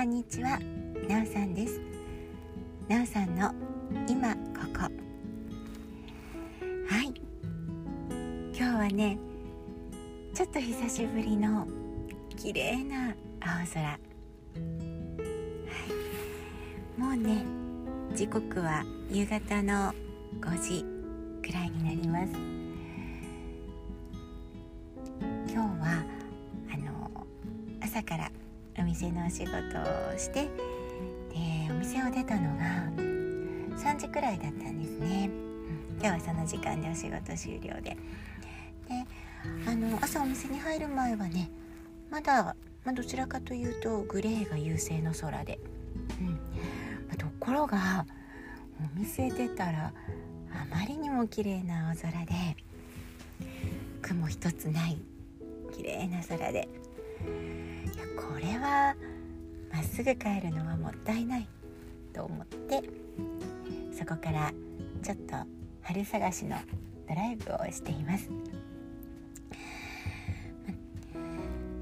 こんにちはなおさんです。なおさんの今ここ。はい。今日はねちょっと久しぶりの綺麗な青空、はい、もうね時刻は夕方の5時くらいになります。今日はあの朝から店のお仕事をしてでお店を出たのが3時くらいだったんですね、うん、今日はその時間でお仕事終了で。であの朝お店に入る前はねまだ、まあ、どちらかというとグレーが優勢の空で、うん。まあ、ところがお店出たらあまりにも綺麗な青空で雲一つない綺麗な空でいやこれはまっすぐ帰るのはもったいないと思ってそこからちょっと春探しのドライブをしています。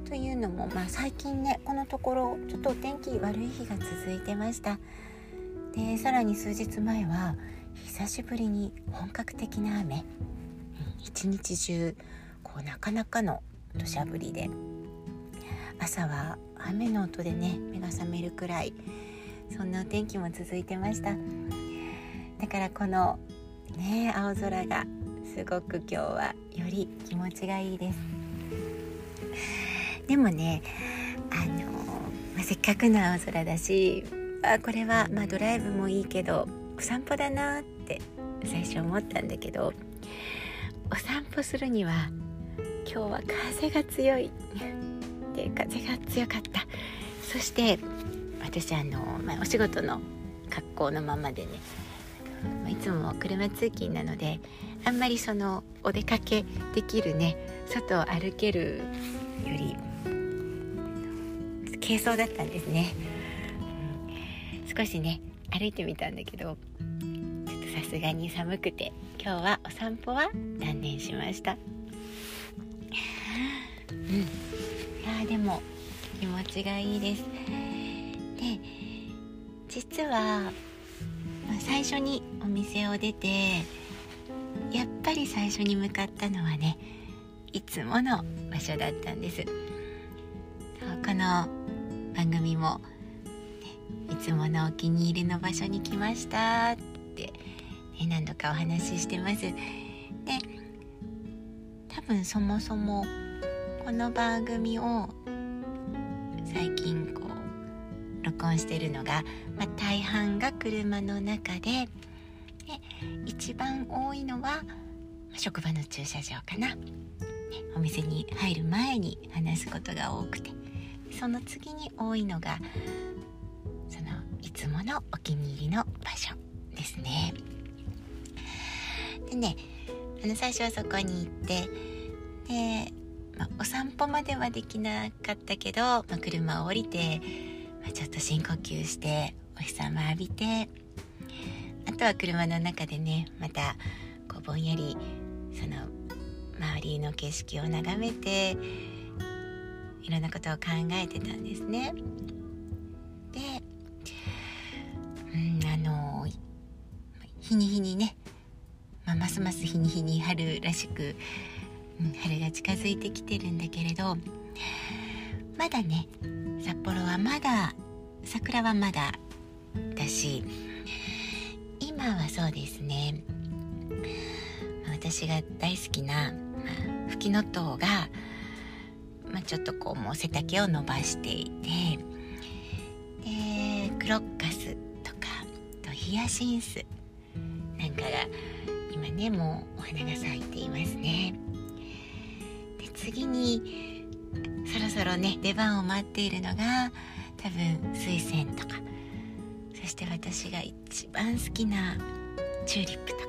というのも、まあ、最近ねこのところちょっとお天気悪い日が続いてました。でさらに数日前は久しぶりに本格的な雨。一日中こうなかなかの土砂降りで。朝は雨の音でね目が覚めるくらいそんなお天気も続いてました。だからこのね青空がすごく今日はより気持ちがいいです。でもねあの、まあ、せっかくの青空だしあこれは、まあ、ドライブもいいけどお散歩だなって最初思ったんだけどお散歩するには今日は風が強い。で風が強かった。そして私あの、まあ、お仕事の格好のままでねいつも車通勤なのであんまりそのお出かけできるね外を歩けるより軽装だったんですね、少しね歩いてみたんだけどちょっとさすがに寒くて今日はお散歩は断念しました。うん。でも気持ちがいいです。で実は、最初にお店を出てやっぱり最初に向かったのはねいつもの場所だったんです。この番組も、ね、いつものお気に入りの場所に来ましたって、ね、何度かお話ししてます。で多分そもそもこの番組を最近こう録音してるのが、まあ、大半が車の中でで一番多いのは職場の駐車場かな、ね、お店に入る前に話すことが多くて。その次に多いのがそのいつものお気に入りの場所ですね。でねあの最初はそこに行ってでまあ、お散歩まではできなかったけど、まあ、車を降りて、まあ、ちょっと深呼吸してお日様浴びてあとは車の中でねまたこうぼんやりその周りの景色を眺めていろんなことを考えてたんですね。で、うん、あの日に日にね、まあ、ますます日に日に春らしく春が近づいてきてるんだけれどまだね札幌はまだ桜はまだだし今はそうですね私が大好きな、フキノトウが、まあ、ちょっとこうもう背丈を伸ばしていてでクロッカスとかとヒヤシンスなんかが今ねもうお花が咲いていますね。次にそろそろね出番を待っているのが多分水仙とか。そして私が一番好きなチューリップとか、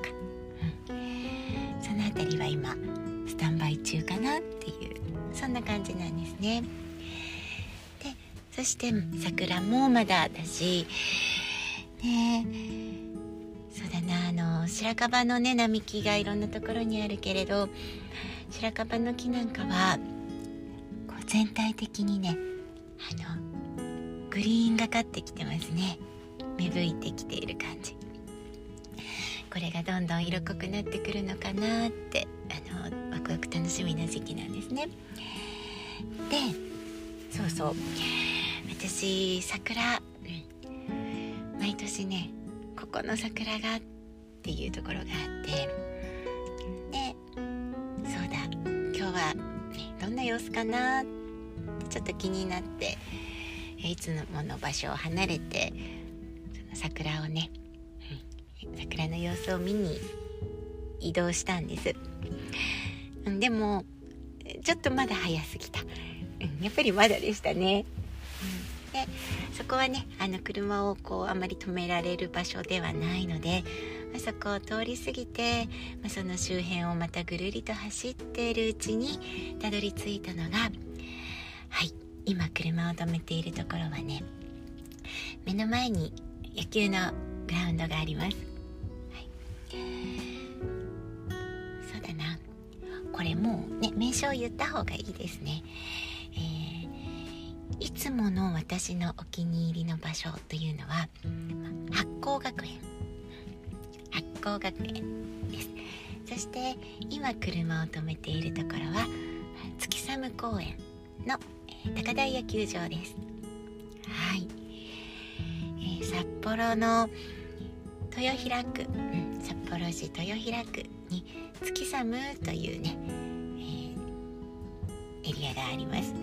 うん、その辺りは今スタンバイ中かなっていう。そんな感じなんですね。でそして桜もまだだしねそうだなあの白樺のね並木がいろんなところにあるけれど白樺の木なんかはこう全体的にねあのグリーンがかってきてますね。芽吹いてきている感じ。これがどんどん色濃くなってくるのかなってあのワクワク楽しみな時期なんですね。でそうそう。私桜、毎年ねここの桜がっていうところがあって様子かなちょっと気になっていつもの場所を離れて桜をね、桜の様子を見に移動したんです、でもちょっとまだ早すぎた、やっぱりまだでしたね、うん、でそこはねあの車をこうあまり止められる場所ではないのであそこを通り過ぎて、まあ、その周辺をまたぐるりと走っているうちにたどり着いたのがはい今車を止めているところはね目の前に野球のグラウンドがあります、はい、そうだな。これもうね名称を言った方がいいですね、えー、いつもの私のお気に入りの場所というのは八甲学園。八甲学園です。そして今車を止めているところは月寒公園の高台野球場です。はい、えー、札幌の豊平区、うん、札幌市豊平区に月寒というね、えー、エリアがあります。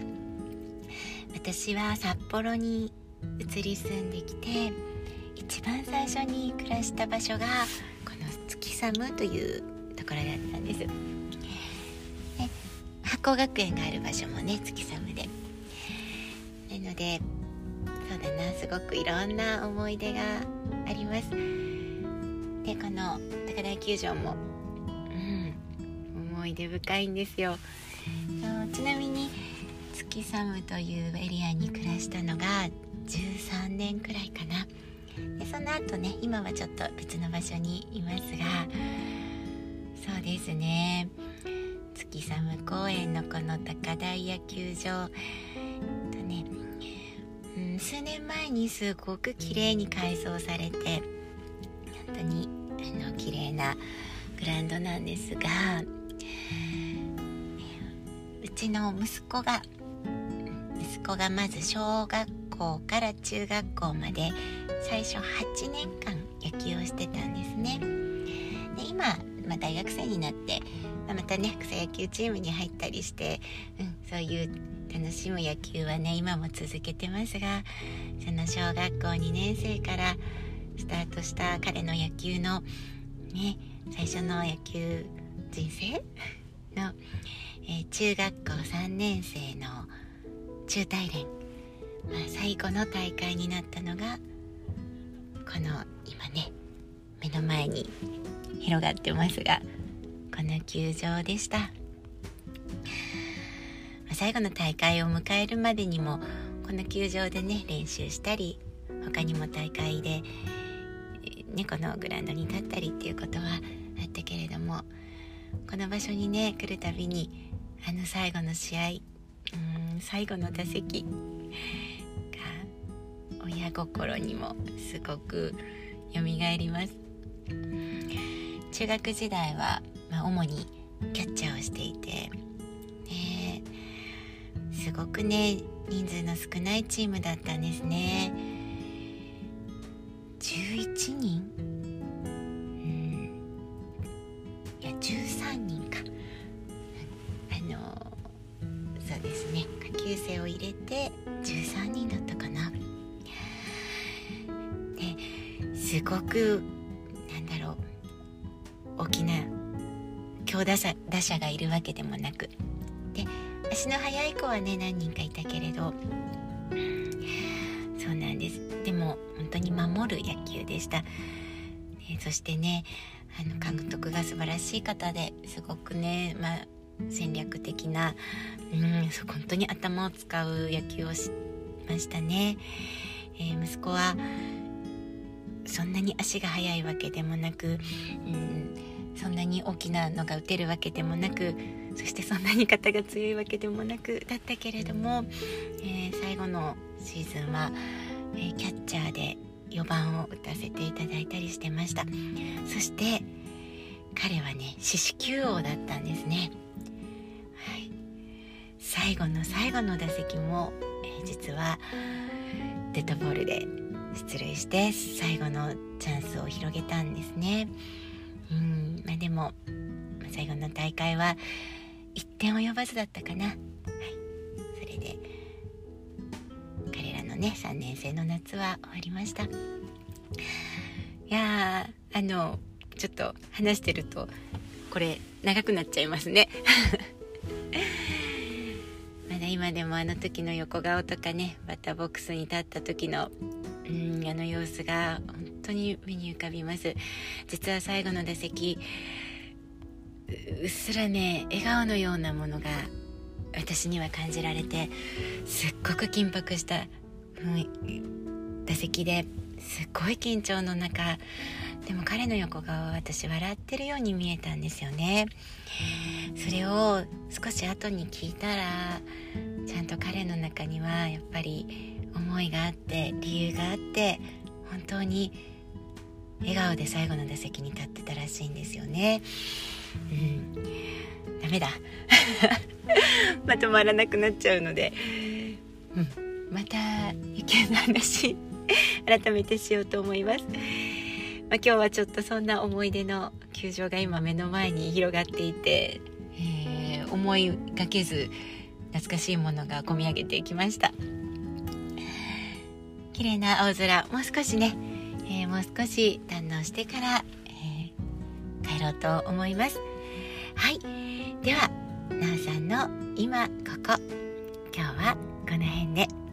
私は札幌に移り住んできて一番最初に暮らした場所がこの月寒というところだったんです。で八甲学園がある場所もね月寒で。なのでそうだなすごくいろんな思い出があります。でこの高台球場もうん思い出深いんですよ。ちなみに月寒というエリアに暮らしたのが13年くらいかな。でその後ね今はちょっと別の場所にいますがそうですね。月寒公園のこの高台野球場。とねうん、数年前にすごく綺麗に改装されて本当にあの綺麗なグラウンドなんですがうちの息子が息子がまず小学校から中学校まで最初8年間野球をしてたんですね。で今、まあ、大学生になってまたね草野球チームに入ったりして、うん、そういう楽しむ野球はね今も続けてますがその小学校2年生からスタートした彼の野球のね最初の野球人生？の、えー、中学校3年生の中大連、まあ、最後の大会になったのがこの今ね目の前に広がってますがこの球場でした。最後の大会を迎えるまでにもこの球場でね練習したり他にも大会で、ね、このグラウンドに立ったりっていうことはあったけれどもこの場所にね来るたびにあの最後の試合うん最後の打席親心にもすごく蘇ります。中学時代は、まあ、主にキャッチャーをしていてすごくね人数の少ないチームだったんですね。11人？うん。いや13人か。あのそうですね。下級生を入れてすごくなんだろう大きな強打者打者がいるわけでもなく。で足の速い子はね何人かいたけれどそうなんです。でも本当に守る野球でした、そしてねあの監督が素晴らしい方ですごくね、まあ、戦略的な、うん、本当に頭を使う野球をしましたね、えー、息子はそんなに足が速いわけでもなく、うん、そんなに大きなのが打てるわけでもなくそしてそんなに肩が強いわけでもなくだったけれども、えー、最後のシーズンは、えー、キャッチャーで4番を打たせていただいたりしてました。そして彼はね四死球王だったんですね、はい、最後の最後の打席も、えー、実はデッドボールで出塁して最後のチャンスを広げたんですね。うんまあでも最後の大会は1点及ばずだったかな、はい、それで彼らのね3年生の夏は終わりました。いやあのちょっと話してるとこれ長くなっちゃいますね。まだ今でもあの時の横顔とかねバッターボックスに立った時のうんあの様子が本当に目に浮かびます。実は最後の打席うっすらね笑顔のようなものが私には感じられてすっごく緊迫した、打席ですっごい緊張の中でも彼の横顔は私笑ってるように見えたんですよね。それを少し後に聞いたらちゃんと彼の中にはやっぱり思いがあって理由があって本当に笑顔で最後の打席に立ってたらしいんですよね。うん。ダメだ。まとまらなくなっちゃうので、うん、また意見の話改めてしようと思います、まあ、今日はちょっとそんな思い出の球場が今目の前に広がっていて、えー、思いがけず懐かしいものが込み上げてきました。綺麗な青空もう少しね、えー、もう少し堪能してからえ帰ろうと思います。はい。ではなおさんの今ここ。今日はこの辺で。